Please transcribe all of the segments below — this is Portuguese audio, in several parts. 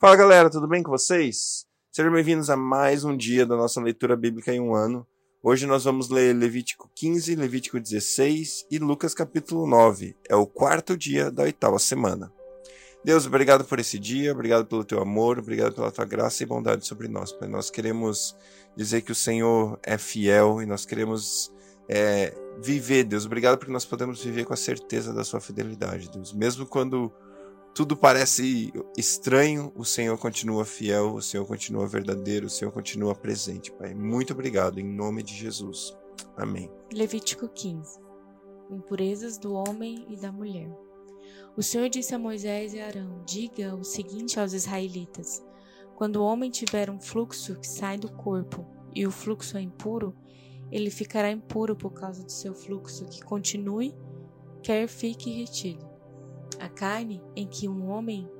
Fala galera, tudo bem com vocês? Sejam bem-vindos a mais um dia da nossa leitura bíblica em um ano. Hoje nós vamos ler Levítico 15, Levítico 16 e Lucas capítulo 9. É o quarto dia da oitava semana. Deus, obrigado por esse dia, obrigado pelo teu amor, obrigado pela tua graça e bondade sobre nós. Pai. Nós queremos dizer que o Senhor é fiel e nós queremos é, viver, Deus. Obrigado porque nós podemos viver com a certeza da sua fidelidade, Deus. Mesmo quando tudo parece estranho, o Senhor continua fiel, o Senhor continua verdadeiro, o Senhor continua presente, Pai. Muito obrigado, em nome de Jesus. Amém. Levítico 15 Impurezas do homem e da mulher. O Senhor disse a Moisés e Arão: Diga o seguinte aos israelitas: Quando o homem tiver um fluxo que sai do corpo e o fluxo é impuro, ele ficará impuro por causa do seu fluxo que continue, quer fique retido. A carne em que um homem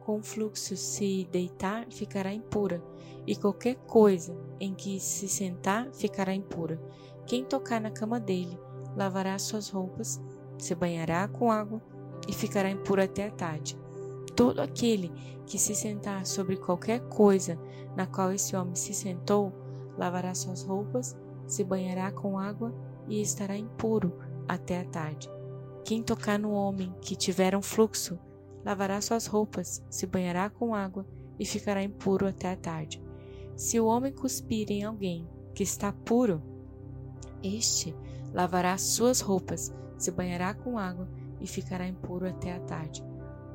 com fluxo se deitar ficará impura, e qualquer coisa em que se sentar ficará impura. Quem tocar na cama dele lavará suas roupas, se banhará com água e ficará impuro até a tarde. Todo aquele que se sentar sobre qualquer coisa na qual esse homem se sentou, lavará suas roupas, se banhará com água e estará impuro até a tarde. Quem tocar no homem que tiver um fluxo, lavará suas roupas, se banhará com água e ficará impuro até a tarde. Se o homem cuspir em alguém que está puro, este lavará suas roupas, se banhará com água e ficará impuro até a tarde.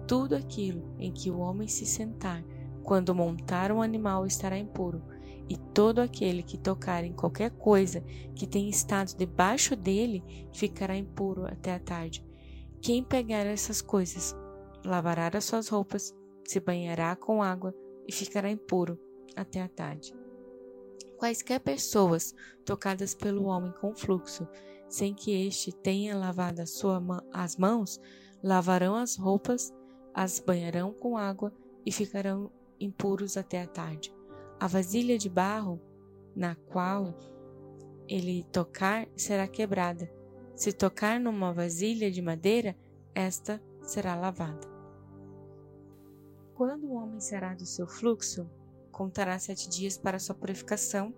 Tudo aquilo em que o homem se sentar, quando montar um animal, estará impuro, e todo aquele que tocar em qualquer coisa que tenha estado debaixo dele ficará impuro até a tarde. Quem pegar essas coisas lavará as suas roupas, se banhará com água e ficará impuro até a tarde. Quaisquer pessoas tocadas pelo homem com fluxo, sem que este tenha lavado as mãos, lavarão as roupas, as banharão com água e ficarão impuros até a tarde. A vasilha de barro na qual ele tocar será quebrada. Se tocar numa vasilha de madeira, esta será lavada. Quando o homem será do seu fluxo, contará sete dias para sua purificação,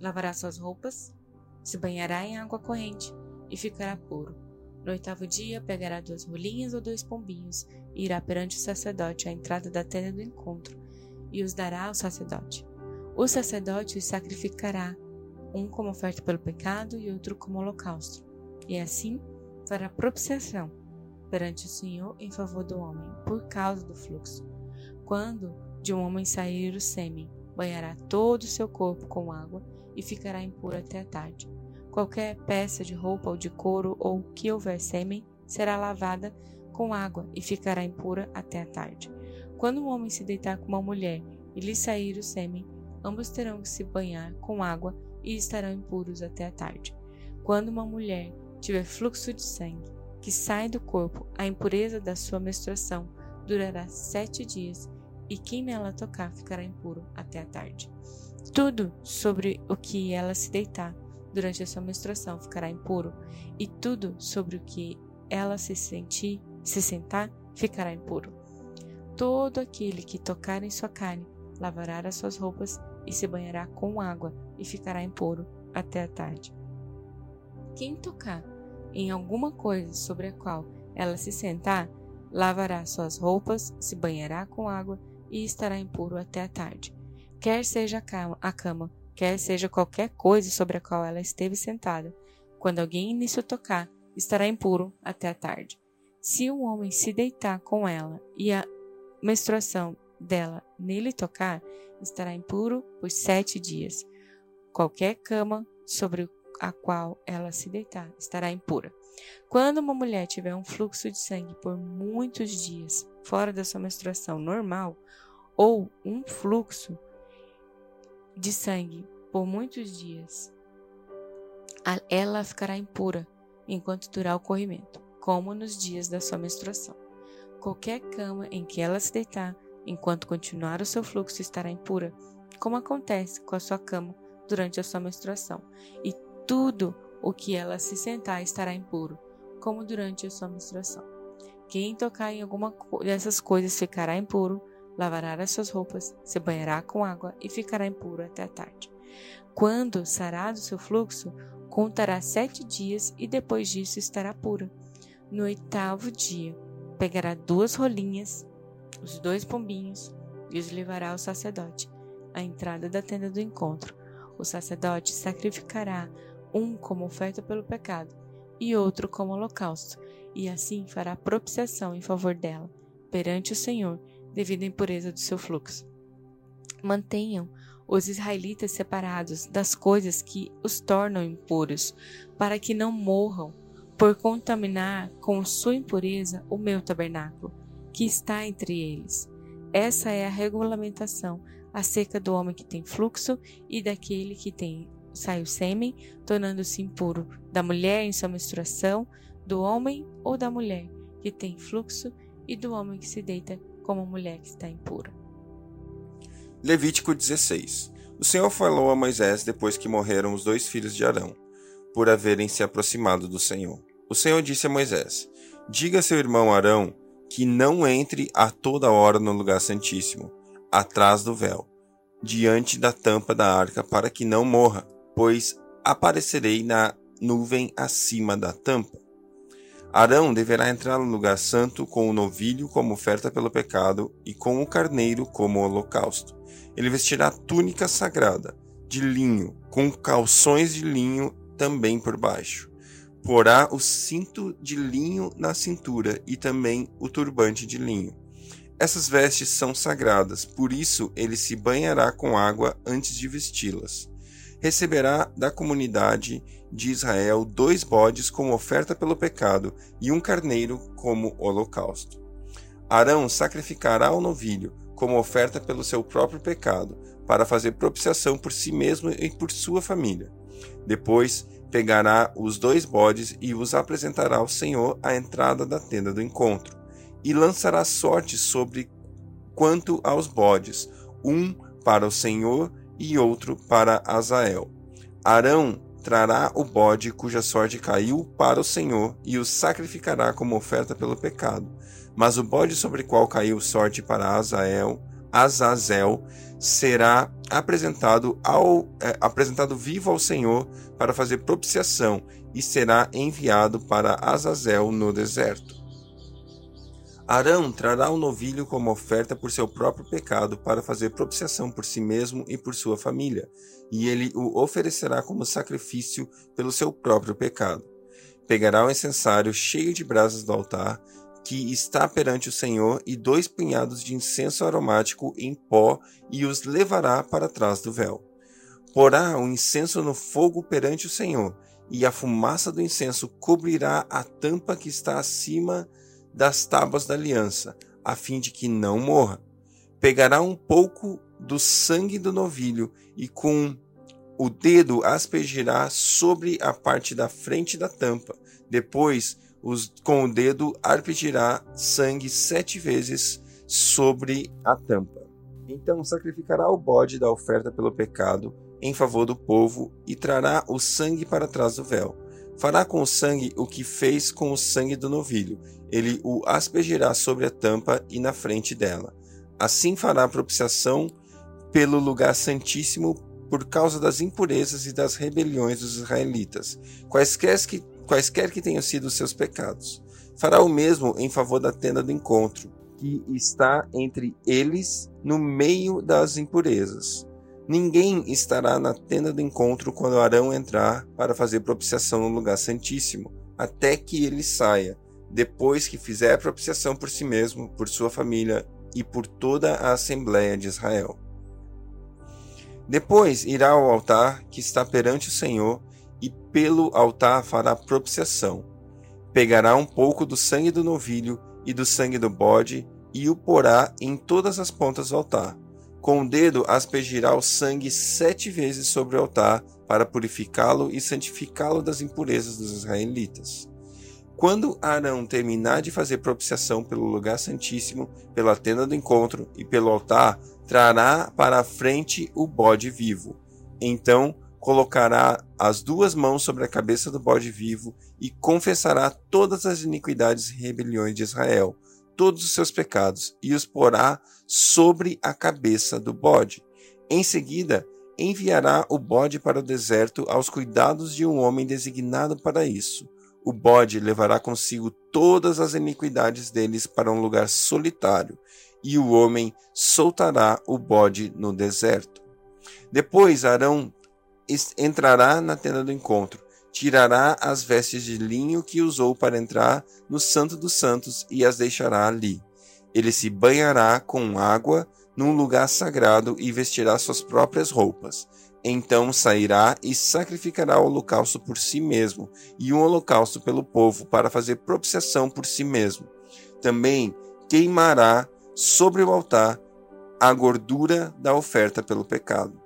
lavará suas roupas, se banhará em água corrente e ficará puro. No oitavo dia, pegará duas rolinhas ou dois pombinhos e irá perante o sacerdote à entrada da tenda do encontro e os dará ao sacerdote. O sacerdote os sacrificará, um como oferta pelo pecado e outro como holocausto, e assim fará propiciação perante o Senhor em favor do homem, por causa do fluxo. Quando de um homem sair o sêmen, banhará todo o seu corpo com água e ficará impuro até a tarde. Qualquer peça de roupa ou de couro ou que houver sêmen será lavada com água e ficará impura até a tarde. Quando um homem se deitar com uma mulher e lhe sair o sêmen, ambos terão que se banhar com água e estarão impuros até a tarde. Quando uma mulher tiver fluxo de sangue que sai do corpo, a impureza da sua menstruação durará sete dias, e quem nela tocar ficará impuro até a tarde. Tudo sobre o que ela se deitar durante a sua menstruação ficará impuro, e tudo sobre o que ela se sentir, se sentar, ficará impuro. Todo aquele que tocar em sua carne lavará as suas roupas e se banhará com água e ficará impuro até a tarde. Quem tocar em alguma coisa sobre a qual ela se sentar, lavará suas roupas, se banhará com água e estará impuro até a tarde. Quer seja a cama, quer seja qualquer coisa sobre a qual ela esteve sentada, quando alguém nisso tocar, estará impuro até a tarde. Se um homem se deitar com ela e a menstruação dela nele tocar, estará impuro por sete dias. Qualquer cama sobre a qual ela se deitar estará impura. Quando uma mulher tiver um fluxo de sangue por muitos dias fora da sua menstruação normal, ou um fluxo de sangue por muitos dias, ela ficará impura enquanto durar o corrimento, como nos dias da sua menstruação. Qualquer cama em que ela se deitar, enquanto continuar o seu fluxo, estará impura, como acontece com a sua cama durante a sua menstruação, e tudo o que ela se sentar estará impuro, como durante a sua menstruação. Quem tocar em alguma dessas coisas ficará impuro lavará as suas roupas, se banhará com água e ficará impuro até a tarde. Quando sarado seu fluxo, contará sete dias e depois disso estará pura. No oitavo dia, pegará duas rolinhas, os dois pombinhos, e os levará ao sacerdote, à entrada da tenda do encontro. O sacerdote sacrificará um como oferta pelo pecado e outro como holocausto, e assim fará propiciação em favor dela, perante o Senhor, devido à impureza do seu fluxo. Mantenham os israelitas separados das coisas que os tornam impuros, para que não morram por contaminar com sua impureza o meu tabernáculo, que está entre eles. Essa é a regulamentação acerca do homem que tem fluxo e daquele que tem sai o sêmen, tornando-se impuro, da mulher em sua menstruação, do homem ou da mulher que tem fluxo e do homem que se deita como mulher que está impura. Levítico 16 O Senhor falou a Moisés depois que morreram os dois filhos de Arão, por haverem se aproximado do Senhor. O Senhor disse a Moisés: Diga a seu irmão Arão que não entre a toda hora no lugar santíssimo, atrás do véu, diante da tampa da arca, para que não morra, pois aparecerei na nuvem acima da tampa. Arão deverá entrar no lugar santo com o novilho como oferta pelo pecado e com o carneiro como holocausto. Ele vestirá túnica sagrada, de linho, com calções de linho também por baixo. Porá o cinto de linho na cintura e também o turbante de linho. Essas vestes são sagradas, por isso ele se banhará com água antes de vesti-las receberá da comunidade de Israel dois bodes como oferta pelo pecado e um carneiro como holocausto. Arão sacrificará o novilho como oferta pelo seu próprio pecado, para fazer propiciação por si mesmo e por sua família. Depois pegará os dois bodes e os apresentará ao Senhor à entrada da tenda do encontro, e lançará sorte sobre quanto aos bodes, um para o Senhor e outro para Azael. Arão trará o bode cuja sorte caiu para o Senhor e o sacrificará como oferta pelo pecado. Mas o bode sobre qual caiu sorte para Azael, Azazel, será apresentado, ao, é, apresentado vivo ao Senhor para fazer propiciação e será enviado para Azazel no deserto. Arão trará o novilho como oferta por seu próprio pecado para fazer propiciação por si mesmo e por sua família, e ele o oferecerá como sacrifício pelo seu próprio pecado. Pegará o incensário cheio de brasas do altar, que está perante o Senhor, e dois punhados de incenso aromático em pó, e os levará para trás do véu. Porá o incenso no fogo perante o Senhor, e a fumaça do incenso cobrirá a tampa que está acima das tábuas da aliança, a fim de que não morra. Pegará um pouco do sangue do novilho e com o dedo aspergirá sobre a parte da frente da tampa. Depois, os, com o dedo aspergirá sangue sete vezes sobre a tampa. Então sacrificará o bode da oferta pelo pecado em favor do povo e trará o sangue para trás do véu. Fará com o sangue o que fez com o sangue do novilho, ele o aspergirá sobre a tampa e na frente dela. Assim fará propiciação pelo lugar santíssimo por causa das impurezas e das rebeliões dos israelitas, quaisquer que, quaisquer que tenham sido os seus pecados. Fará o mesmo em favor da tenda do encontro, que está entre eles no meio das impurezas. Ninguém estará na tenda do encontro quando Arão entrar para fazer propiciação no lugar santíssimo, até que ele saia, depois que fizer propiciação por si mesmo, por sua família e por toda a Assembleia de Israel. Depois irá ao altar que está perante o Senhor e pelo altar fará propiciação. Pegará um pouco do sangue do novilho e do sangue do bode e o porá em todas as pontas do altar. Com o dedo aspergirá o sangue sete vezes sobre o altar para purificá-lo e santificá-lo das impurezas dos israelitas. Quando Arão terminar de fazer propiciação pelo lugar santíssimo, pela tenda do encontro e pelo altar, trará para a frente o bode vivo. Então colocará as duas mãos sobre a cabeça do bode vivo e confessará todas as iniquidades e rebeliões de Israel, todos os seus pecados e os porá sobre a cabeça do bode. Em seguida, enviará o bode para o deserto aos cuidados de um homem designado para isso. O bode levará consigo todas as iniquidades deles para um lugar solitário, e o homem soltará o bode no deserto. Depois Arão entrará na tenda do encontro, tirará as vestes de linho que usou para entrar no Santo dos Santos e as deixará ali. Ele se banhará com água num lugar sagrado e vestirá suas próprias roupas. Então sairá e sacrificará o holocausto por si mesmo e um holocausto pelo povo para fazer propiciação por si mesmo. Também queimará sobre o altar a gordura da oferta pelo pecado.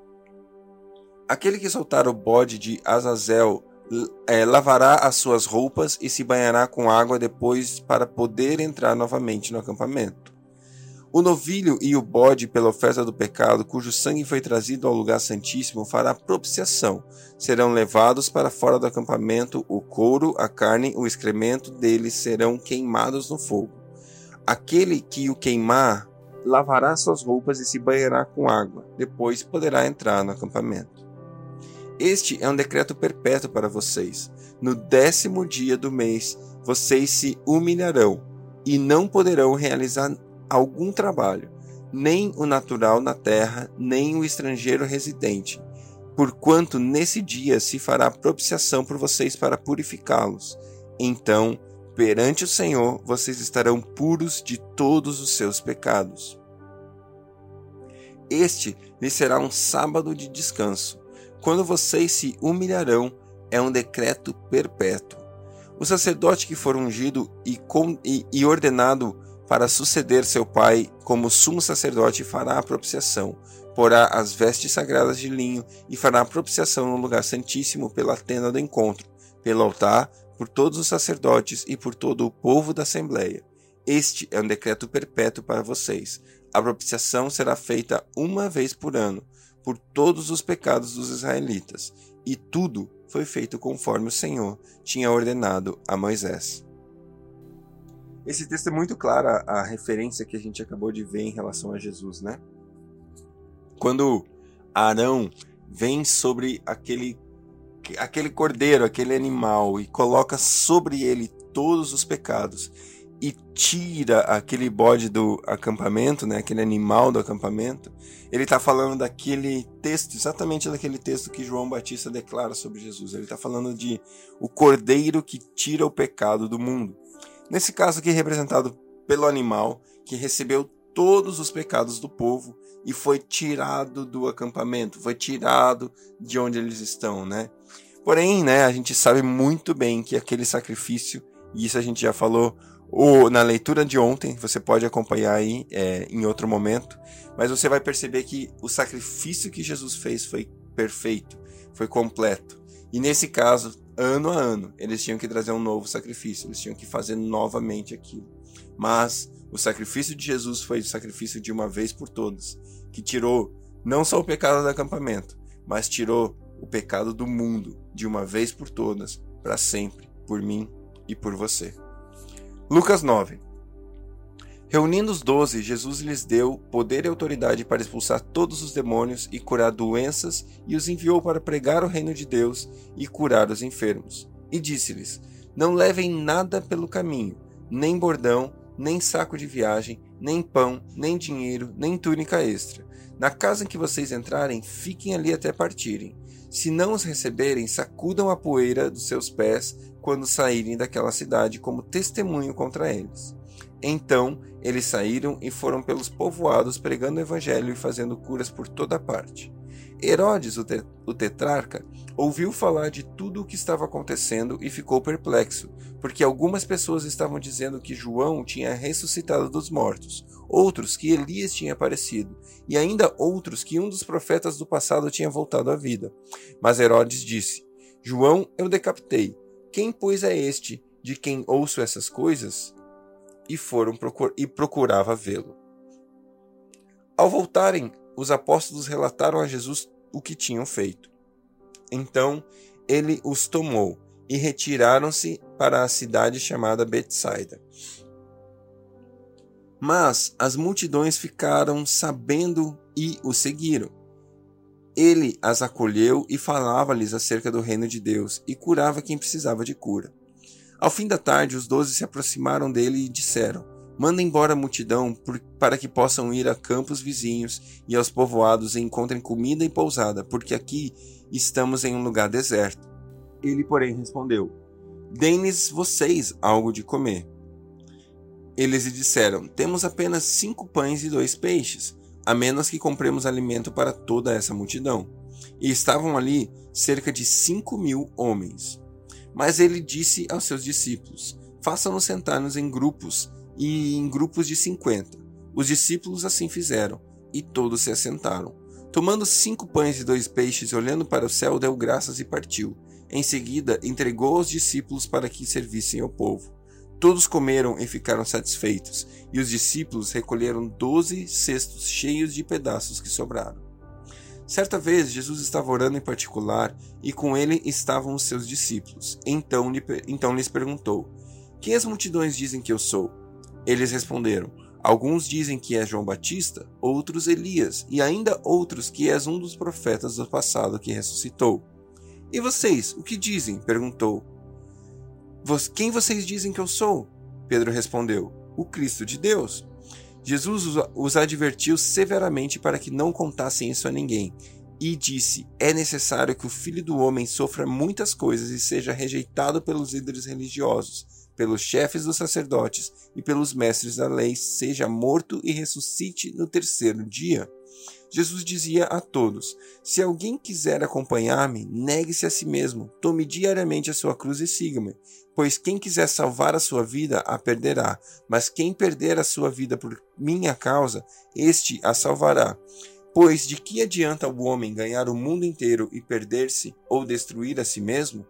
Aquele que soltar o bode de Azazel é, lavará as suas roupas e se banhará com água depois para poder entrar novamente no acampamento. O novilho e o bode pela oferta do pecado, cujo sangue foi trazido ao lugar santíssimo, fará propiciação. Serão levados para fora do acampamento, o couro, a carne, o excremento deles serão queimados no fogo. Aquele que o queimar lavará suas roupas e se banhará com água. Depois poderá entrar no acampamento. Este é um decreto perpétuo para vocês. No décimo dia do mês, vocês se humilharão e não poderão realizar algum trabalho, nem o natural na terra, nem o estrangeiro residente, porquanto nesse dia se fará propiciação por vocês para purificá-los. Então, perante o Senhor, vocês estarão puros de todos os seus pecados. Este lhe será um sábado de descanso, quando vocês se humilharão, é um decreto perpétuo. O sacerdote que for ungido e, e, e ordenado para suceder seu pai como sumo sacerdote fará a propiciação, porá as vestes sagradas de linho e fará a propiciação no lugar santíssimo pela tenda do encontro, pelo altar, por todos os sacerdotes e por todo o povo da assembleia. Este é um decreto perpétuo para vocês. A propiciação será feita uma vez por ano, por todos os pecados dos israelitas, e tudo foi feito conforme o Senhor tinha ordenado a Moisés. Esse texto é muito claro a, referência que a gente acabou de ver em relação a Jesus, né? Quando Arão vem sobre aquele aquele cordeiro, aquele animal e coloca sobre ele todos os pecados e tira aquele bode do acampamento, né, aquele animal do acampamento, ele está falando daquele texto, exatamente daquele texto que João Batista declara sobre Jesus. Ele está falando de o cordeiro que tira o pecado do mundo. Nesse caso aqui representado pelo animal que recebeu todos os pecados do povo e foi tirado do acampamento, foi tirado de onde eles estão, né? Porém, né, a gente sabe muito bem que aquele sacrifício, e isso a gente já falou ou na leitura de ontem, você pode acompanhar aí é, em outro momento, mas você vai perceber que o sacrifício que Jesus fez foi perfeito, foi completo. E nesse caso, ano a ano, eles tinham que trazer um novo sacrifício, eles tinham que fazer novamente aquilo. Mas o sacrifício de Jesus foi o sacrifício de uma vez por todas, que tirou não só o pecado do acampamento, mas tirou o pecado do mundo de uma vez por todas, para sempre, por mim e por você. Lucas 9 Reunindo os doze, Jesus lhes deu poder e autoridade para expulsar todos os demônios e curar doenças, e os enviou para pregar o reino de Deus e curar os enfermos. E disse-lhes: Não levem nada pelo caminho, nem bordão, nem saco de viagem, nem pão, nem dinheiro, nem túnica extra. Na casa em que vocês entrarem, fiquem ali até partirem. Se não os receberem, sacudam a poeira dos seus pés quando saírem daquela cidade como testemunho contra eles. Então eles saíram e foram pelos povoados pregando o evangelho e fazendo curas por toda parte. Herodes, o, te o tetrarca, ouviu falar de tudo o que estava acontecendo e ficou perplexo, porque algumas pessoas estavam dizendo que João tinha ressuscitado dos mortos, outros que Elias tinha aparecido, e ainda outros que um dos profetas do passado tinha voltado à vida. Mas Herodes disse: João eu decapitei. Quem, pois, é este de quem ouço essas coisas? e foram procur e procurava vê-lo. Ao voltarem, os apóstolos relataram a Jesus o que tinham feito. Então ele os tomou e retiraram-se para a cidade chamada Betsaida. Mas as multidões ficaram sabendo e o seguiram. Ele as acolheu e falava-lhes acerca do reino de Deus e curava quem precisava de cura. Ao fim da tarde, os doze se aproximaram dele e disseram: Manda embora a multidão para que possam ir a campos vizinhos e aos povoados e encontrem comida e pousada, porque aqui estamos em um lugar deserto. Ele, porém, respondeu: Deem-lhes vocês algo de comer. Eles lhe disseram: Temos apenas cinco pães e dois peixes a menos que compremos alimento para toda essa multidão. E estavam ali cerca de cinco mil homens. Mas ele disse aos seus discípulos: Façam-nos sentar-nos em grupos, e em grupos de cinquenta. Os discípulos assim fizeram, e todos se assentaram. Tomando cinco pães e dois peixes, olhando para o céu, deu graças e partiu. Em seguida, entregou aos discípulos para que servissem ao povo. Todos comeram e ficaram satisfeitos, e os discípulos recolheram doze cestos cheios de pedaços que sobraram. Certa vez, Jesus estava orando em particular, e com ele estavam os seus discípulos. Então, então lhes perguntou: Quem as multidões dizem que eu sou? Eles responderam: Alguns dizem que és João Batista, outros Elias, e ainda outros que és um dos profetas do passado que ressuscitou. E vocês, o que dizem? perguntou. Quem vocês dizem que eu sou? Pedro respondeu: O Cristo de Deus. Jesus os advertiu severamente para que não contassem isso a ninguém e disse: É necessário que o filho do homem sofra muitas coisas e seja rejeitado pelos líderes religiosos, pelos chefes dos sacerdotes e pelos mestres da lei, seja morto e ressuscite no terceiro dia. Jesus dizia a todos: Se alguém quiser acompanhar-me, negue-se a si mesmo, tome diariamente a sua cruz e siga-me. Pois quem quiser salvar a sua vida a perderá, mas quem perder a sua vida por minha causa, este a salvará. Pois de que adianta o homem ganhar o mundo inteiro e perder-se ou destruir a si mesmo?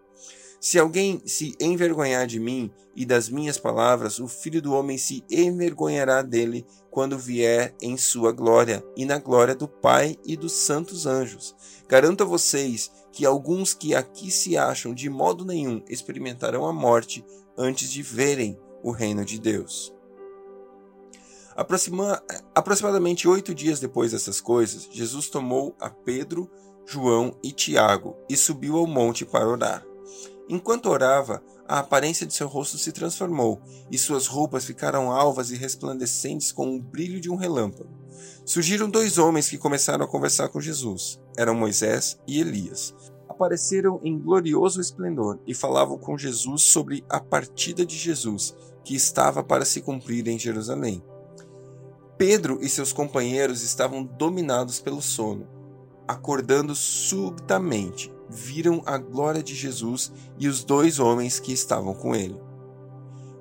Se alguém se envergonhar de mim e das minhas palavras, o filho do homem se envergonhará dele quando vier em sua glória e na glória do Pai e dos santos anjos. Garanto a vocês que alguns que aqui se acham de modo nenhum experimentarão a morte antes de verem o reino de Deus. Aproxima, aproximadamente oito dias depois dessas coisas, Jesus tomou a Pedro, João e Tiago e subiu ao monte para orar. Enquanto orava, a aparência de seu rosto se transformou, e suas roupas ficaram alvas e resplandecentes com o brilho de um relâmpago. Surgiram dois homens que começaram a conversar com Jesus. Eram Moisés e Elias. Apareceram em glorioso esplendor e falavam com Jesus sobre a partida de Jesus, que estava para se cumprir em Jerusalém. Pedro e seus companheiros estavam dominados pelo sono, acordando subitamente viram a glória de Jesus e os dois homens que estavam com ele.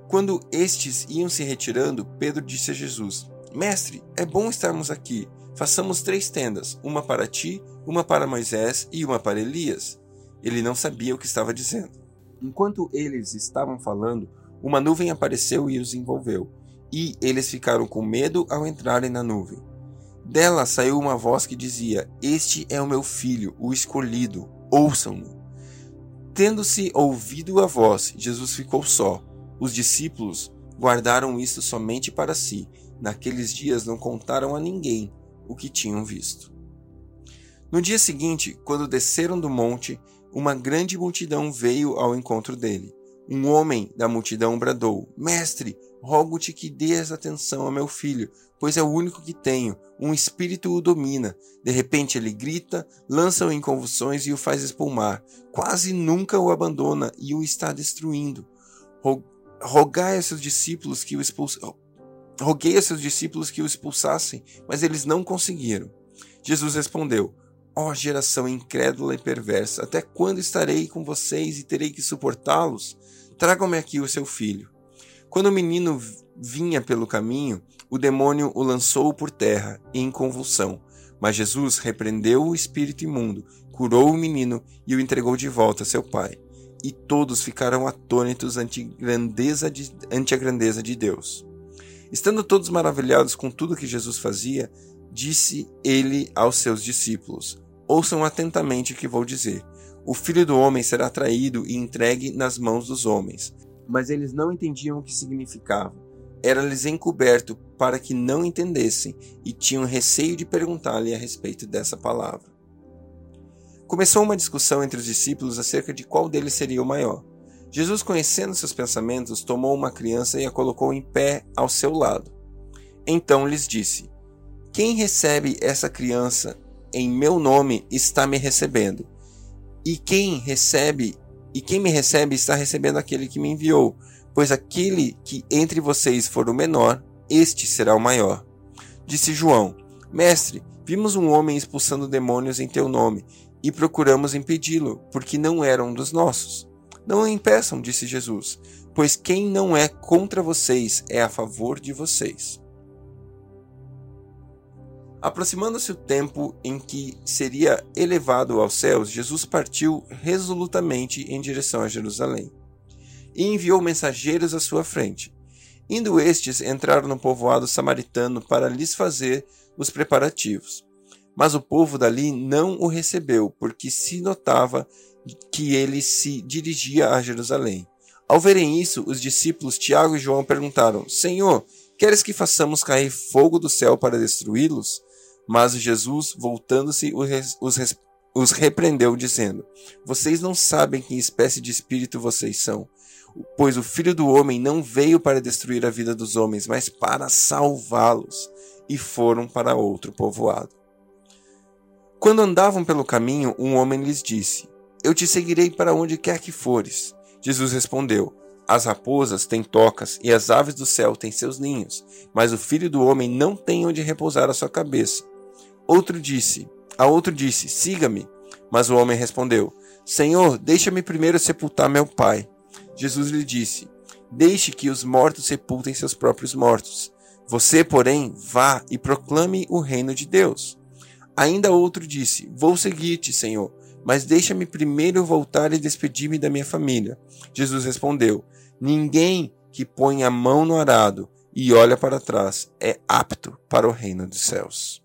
Quando estes iam se retirando, Pedro disse a Jesus: Mestre, é bom estarmos aqui. Façamos três tendas, uma para ti, uma para Moisés e uma para Elias. Ele não sabia o que estava dizendo. Enquanto eles estavam falando, uma nuvem apareceu e os envolveu, e eles ficaram com medo ao entrarem na nuvem. Dela saiu uma voz que dizia: Este é o meu filho, o escolhido, ouçam-no. Tendo-se ouvido a voz, Jesus ficou só. Os discípulos guardaram isto somente para si. Naqueles dias não contaram a ninguém o que tinham visto. No dia seguinte, quando desceram do monte, uma grande multidão veio ao encontro dele. Um homem da multidão bradou: Mestre, rogo-te que dês atenção a meu filho, pois é o único que tenho. Um espírito o domina. De repente ele grita, lança-o em convulsões e o faz espumar. Quase nunca o abandona e o está destruindo. Rogai a seus discípulos que o expulsassem. Roguei a seus discípulos que o expulsassem, mas eles não conseguiram. Jesus respondeu: Ó oh, geração incrédula e perversa, até quando estarei com vocês e terei que suportá-los? Tragam-me aqui o seu filho. Quando o menino vinha pelo caminho, o demônio o lançou por terra, em convulsão. Mas Jesus repreendeu o espírito imundo, curou o menino e o entregou de volta a seu pai. E todos ficaram atônitos ante, grandeza de, ante a grandeza de Deus. Estando todos maravilhados com tudo que Jesus fazia, disse ele aos seus discípulos: Ouçam atentamente o que vou dizer. O filho do homem será traído e entregue nas mãos dos homens mas eles não entendiam o que significava. era-lhes encoberto para que não entendessem e tinham receio de perguntar-lhe a respeito dessa palavra. Começou uma discussão entre os discípulos acerca de qual deles seria o maior. Jesus, conhecendo seus pensamentos, tomou uma criança e a colocou em pé ao seu lado. Então lhes disse: Quem recebe essa criança em meu nome está me recebendo. E quem recebe e quem me recebe está recebendo aquele que me enviou, pois aquele que entre vocês for o menor, este será o maior. Disse João: Mestre, vimos um homem expulsando demônios em teu nome e procuramos impedi-lo, porque não era um dos nossos. Não o impeçam, disse Jesus, pois quem não é contra vocês é a favor de vocês. Aproximando-se o tempo em que seria elevado aos céus, Jesus partiu resolutamente em direção a Jerusalém e enviou mensageiros à sua frente. Indo estes, entraram no povoado samaritano para lhes fazer os preparativos. Mas o povo dali não o recebeu, porque se notava que ele se dirigia a Jerusalém. Ao verem isso, os discípulos Tiago e João perguntaram: Senhor, queres que façamos cair fogo do céu para destruí-los? Mas Jesus, voltando-se, os, os repreendeu, dizendo: Vocês não sabem que espécie de espírito vocês são, pois o Filho do Homem não veio para destruir a vida dos homens, mas para salvá-los. E foram para outro povoado. Quando andavam pelo caminho, um homem lhes disse: Eu te seguirei para onde quer que fores. Jesus respondeu: As raposas têm tocas e as aves do céu têm seus ninhos, mas o filho do homem não tem onde repousar a sua cabeça. Outro disse, a outro disse: Siga-me. Mas o homem respondeu: Senhor, deixa-me primeiro sepultar meu pai. Jesus lhe disse: Deixe que os mortos sepultem seus próprios mortos. Você, porém, vá e proclame o reino de Deus. Ainda outro disse: Vou seguir-te, Senhor, mas deixa-me primeiro voltar e despedir-me da minha família. Jesus respondeu: Ninguém que põe a mão no arado e olha para trás é apto para o reino dos céus.